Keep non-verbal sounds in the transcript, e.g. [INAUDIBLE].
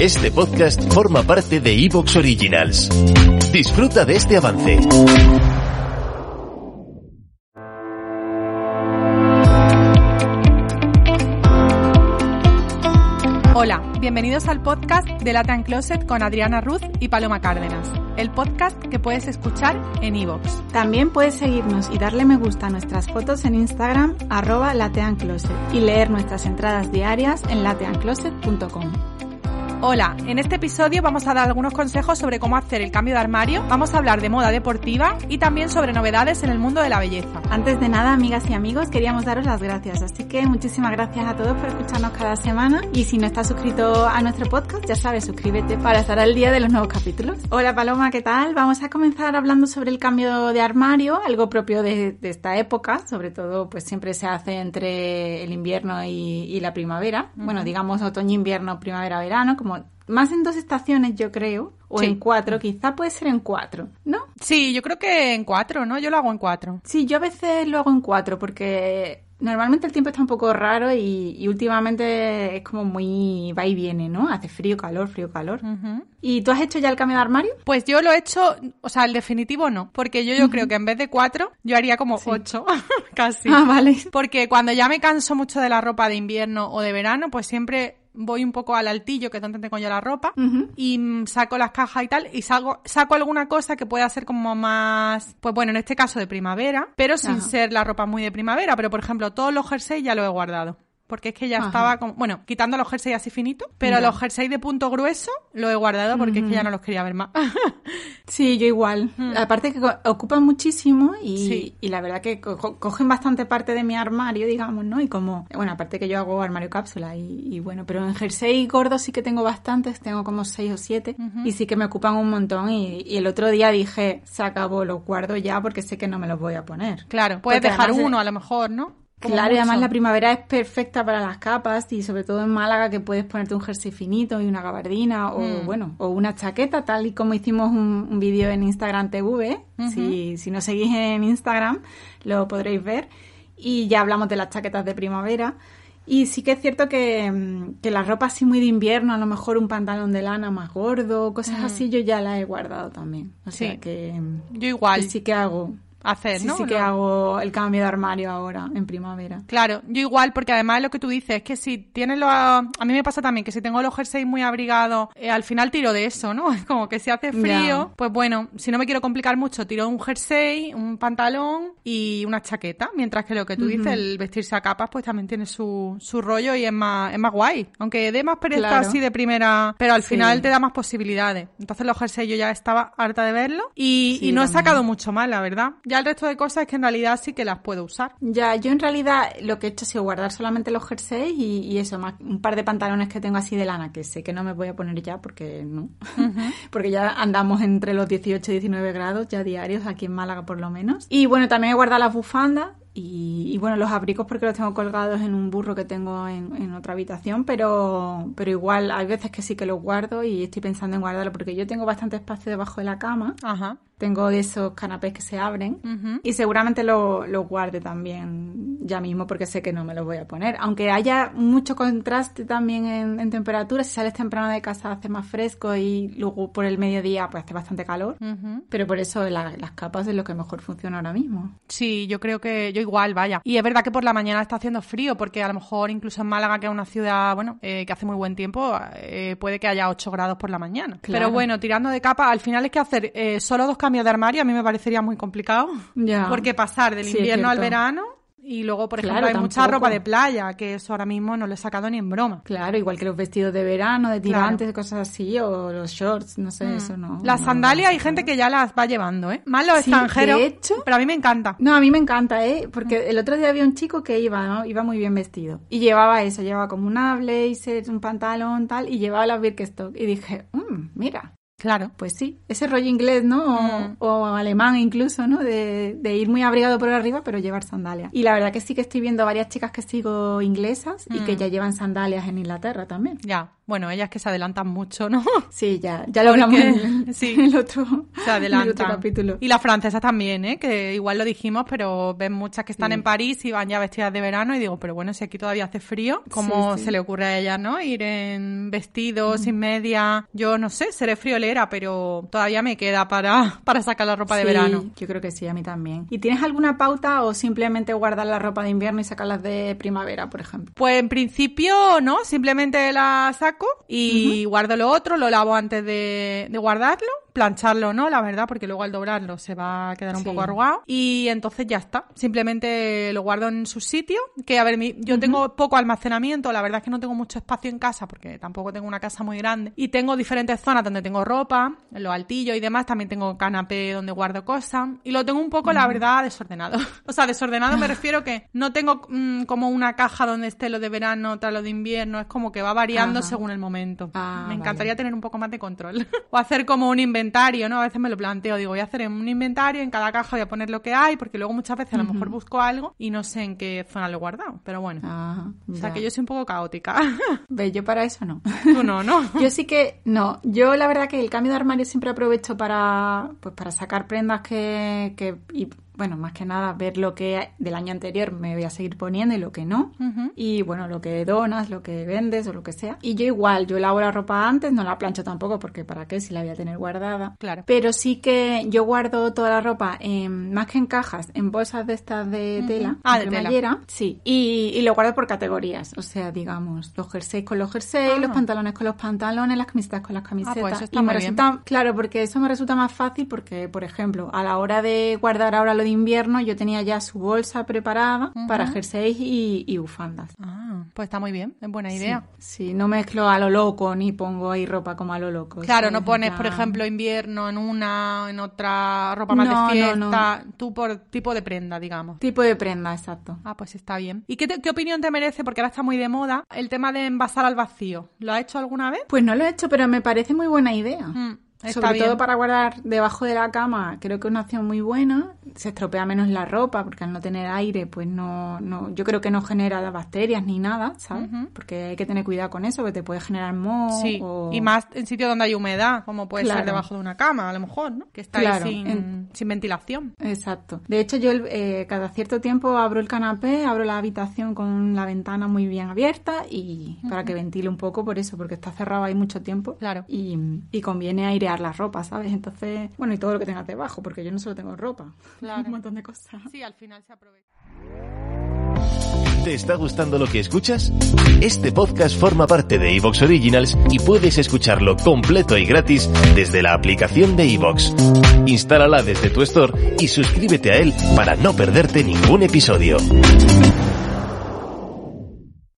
Este podcast forma parte de Evox Originals. Disfruta de este avance. Hola, bienvenidos al podcast de Latin Closet con Adriana Ruz y Paloma Cárdenas, el podcast que puedes escuchar en iVoox. También puedes seguirnos y darle me gusta a nuestras fotos en Instagram, arroba lateancloset, y leer nuestras entradas diarias en lateancloset.com. Hola, en este episodio vamos a dar algunos consejos sobre cómo hacer el cambio de armario, vamos a hablar de moda deportiva y también sobre novedades en el mundo de la belleza. Antes de nada, amigas y amigos, queríamos daros las gracias, así que muchísimas gracias a todos por escucharnos cada semana y si no estás suscrito a nuestro podcast, ya sabes, suscríbete para estar al día de los nuevos capítulos. Hola Paloma, ¿qué tal? Vamos a comenzar hablando sobre el cambio de armario, algo propio de, de esta época, sobre todo pues siempre se hace entre el invierno y, y la primavera, uh -huh. bueno, digamos otoño-invierno, primavera-verano, como más en dos estaciones, yo creo, o Sí. en cuatro, quizá puede ser en cuatro, ¿no? Sí, yo creo que en cuatro, ¿no? Yo lo hago en cuatro. Sí, yo a veces lo hago en cuatro porque normalmente el tiempo está un poco raro y, y últimamente es como muy va y viene, ¿no? Hace frío, calor, frío, calor. ¿Y tú has hecho ya el cambio de armario? Pues yo lo he hecho, o sea, el definitivo no, porque yo, yo creo que en vez de cuatro, yo haría como ocho, [LAUGHS] casi. Ah, vale. Porque cuando ya me canso mucho de la ropa de invierno o de verano, pues siempre voy un poco al altillo, que es donde tengo yo la ropa, y mm, saco las cajas y tal, y salgo, saco alguna cosa que pueda ser como más, pues bueno, en este caso de primavera, pero sin Ajá. ser la ropa muy de primavera, pero por ejemplo, todos los jerseys ya los he guardado. Porque es que ya Ajá. estaba como, bueno, quitando los jerseys así finitos, pero los jerseys de punto grueso los he guardado porque es que ya no los quería ver más. [LAUGHS] Sí, yo igual. Aparte que ocupan muchísimo y, Sí. y la verdad que co- co- cogen bastante parte de mi armario, digamos, ¿no? Y como, bueno, aparte que yo hago armario cápsula y, y bueno, pero en jersey gordo sí que tengo bastantes, tengo como seis o siete y sí que me ocupan un montón y, y el otro día dije, se acabó, los guardo ya porque sé que no me los voy a poner. claro, puedes Porque dejar además, uno a lo mejor, ¿no? Claro, y además la primavera es perfecta para las capas y sobre todo en Málaga que puedes ponerte un jersey finito y una gabardina o Mm. bueno, o una chaqueta tal y como hicimos un, un vídeo en Instagram TV. si, si nos seguís en Instagram lo podréis ver y ya hablamos de las chaquetas de primavera. Y sí que es cierto que, mm, que la ropa así muy de invierno, a lo mejor un pantalón de lana más gordo, cosas así, yo ya la he guardado también. O sea Mm. Que, mm, Yo igual, que sí que hago. Hacer, Sí, ¿no? sí que hago el cambio de armario ahora, en primavera. Claro, yo igual, porque además lo que tú dices es que si tienes los... A mí me pasa también que si tengo los jerseys muy abrigados, eh, al final tiro de eso, ¿no? Es [LAUGHS] como que si hace frío, pues bueno, si no me quiero complicar mucho, tiro un jersey, un pantalón y una chaqueta, mientras que lo que tú dices, el vestirse a capas, pues también tiene su, su rollo y es más, es más guay. Aunque dé más pereza Claro. así de primera, pero al Sí. final te da más posibilidades. Entonces los jerseys yo ya estaba harta de verlo y, Sí, y no he sacado mucho más, la verdad. Ya el resto de cosas es que en realidad sí que las puedo usar. Ya, yo en realidad lo que he hecho ha sido guardar solamente los jerseys y, y eso, más un par de pantalones que tengo así de lana, que sé que no me voy a poner ya porque no. [LAUGHS] porque ya andamos entre los 18 y 19 grados ya diarios aquí en Málaga por lo menos. Y bueno, también he guardado las bufandas y, y, bueno, los abrigos porque los tengo colgados en un burro que tengo en, en otra habitación, pero, pero igual hay veces que sí que los guardo y estoy pensando en guardarlo porque yo tengo bastante espacio debajo de la cama. Ajá. Tengo de esos canapés que se abren y seguramente lo, lo guarde también ya mismo porque sé que no me los voy a poner. Aunque haya mucho contraste también en, en temperatura, si sales temprano de casa hace más fresco y luego por el mediodía pues hace bastante calor. Pero por eso la- las capas es lo que mejor funciona ahora mismo. Sí, yo creo que yo igual, vaya. Y es verdad que por la mañana está haciendo frío, porque a lo mejor incluso en Málaga, que es una ciudad, bueno, eh, que hace muy buen tiempo, eh, puede que haya 8 grados por la mañana. Claro. Pero bueno, tirando de capa, al final es que hacer eh, solo dos cambios de armario a mí me parecería muy complicado. Ya. Porque pasar del Sí, invierno al verano Y luego, por ejemplo, Claro, hay mucha tampoco. ropa de playa, que eso ahora mismo no lo he sacado ni en broma. Claro, igual que los vestidos de verano, de Claro. tirantes, cosas así, o los shorts, no sé, eso no. Las no- sandalias no hay sé. gente que ya las va llevando, ¿eh? Más los Sí, extranjeros. de hecho- pero a mí me encanta. No, a mí me encanta, ¿eh? Porque el otro día había un chico que iba, ¿no? Iba muy bien vestido. Y llevaba eso, llevaba como una blazer, un pantalón, tal, y llevaba las Birkenstock. Y dije, mmm, mira, Claro. pues sí, ese rollo inglés, ¿no? O, Mm. o alemán incluso, ¿no? De, de ir muy abrigado por arriba, pero llevar sandalias. Y la verdad que sí que estoy viendo varias chicas que sigo inglesas y Mm. que ya llevan sandalias en Inglaterra también. Ya. Bueno, ellas que se adelantan mucho, ¿no? [LAUGHS] Sí, ya, ya lo hablamos en el, [LAUGHS] sí. en el otro, Se en el adelantan. otro capítulo. Y las francesas también, ¿eh? Que igual lo dijimos, pero ven muchas que están Sí. en París y van ya vestidas de verano y digo, pero bueno, si aquí todavía hace frío, ¿cómo Sí, se le ocurre a ellas, no? Ir en vestidos, sin media. Yo no sé, seré friolera, pero todavía me queda para, [LAUGHS] para sacar la ropa de verano. Yo creo que sí, a mí también. ¿Y tienes alguna pauta o simplemente guardar la ropa de invierno y sacarlas de primavera, por ejemplo? Pues en principio no, simplemente la saco y guardo lo otro, lo lavo antes de, de guardarlo, plancharlo no, la verdad, porque luego al doblarlo se va a quedar un Sí. poco arrugado y entonces ya está. Simplemente lo guardo en su sitio, que a ver, mi- yo tengo poco almacenamiento, la verdad es que no tengo mucho espacio en casa porque tampoco tengo una casa muy grande y tengo diferentes zonas donde tengo ropa, los altillos y demás, también tengo canapé donde guardo cosas y lo tengo un poco, la verdad, desordenado. [LAUGHS] o sea, desordenado me refiero que no tengo mm, como una caja donde esté lo de verano, otra lo de invierno, es como que va variando Ajá. según el momento. Ah, me encantaría vale. tener un poco más de control. [LAUGHS] o hacer como un inventario, ¿no? A veces me lo planteo, digo, voy a hacer un inventario, en cada caja voy a poner lo que hay, porque luego muchas veces a lo mejor busco algo y no sé en qué zona lo he guardado, pero bueno. Ajá, o sea, ya. que yo soy un poco caótica. [LAUGHS] Ve, yo para eso no. [LAUGHS] Tú no, ¿no? [LAUGHS] Yo sí que no. Yo la verdad que el cambio de armario siempre aprovecho para pues para sacar prendas que, que y bueno, más que nada ver lo que del año anterior me voy a seguir poniendo y lo que no. Y bueno, lo que donas, lo que vendes o lo que sea. Y yo igual, yo lavo la ropa antes, no la plancho tampoco porque para qué si la voy a tener guardada. Claro. Pero sí que yo guardo toda la ropa en, más que en cajas, en bolsas de estas de tela, Ah, de tela. Sí, y, y lo guardo por categorías. O sea, digamos, los jerseys con los jerseys, Ah. los pantalones con los pantalones, las camisetas con las camisetas. pues eso está y me muy bien. resulta, claro, porque eso me resulta más fácil porque, por ejemplo, a la hora de guardar ahora lo de invierno, yo tenía ya su bolsa preparada para jerseys y, y bufandas. Ah, pues está muy bien, es buena idea. Sí, sí, no mezclo a lo loco ni pongo ahí ropa como a lo loco. Claro, ¿sabes? no pones, por ejemplo, invierno en una, en otra ropa más No, de no, fiesta, tú por tipo de prenda, digamos. Tipo de prenda, exacto. Ah, pues está bien. ¿Y qué, te- qué opinión te merece? Porque ahora está muy de moda el tema de envasar al vacío. ¿Lo has hecho alguna vez? Pues no lo he hecho, pero me parece muy buena idea. Mm, está Sobre bien. todo para guardar debajo de la cama, creo que es una opción muy buena. Se estropea menos la ropa, porque al no tener aire, pues no, no yo creo que no genera bacterias ni nada, ¿sabes? Ujú. Porque hay que tener cuidado con eso, que te puede generar moho. Sí, o- y más en sitios donde hay humedad, como puede ser Claro. debajo de una cama, a lo mejor, ¿no? Que está Claro, ahí sin, en- sin ventilación. Exacto. De hecho, yo eh, cada cierto tiempo abro el canapé, abro la habitación con la ventana muy bien abierta y para que ventile un poco por eso, porque está cerrado ahí mucho tiempo. Claro. Y, y conviene airear la ropa, ¿sabes? Entonces, bueno, y todo lo que tengas debajo, porque yo no solo tengo ropa, [LAUGHS] Claro. un montón de cosas. Sí, al final se aprovecha. ¿Te está gustando lo que escuchas? Este podcast forma parte de Evox Originals y puedes escucharlo completo y gratis desde la aplicación de Evox. Instálala desde tu store y suscríbete a él para no perderte ningún episodio.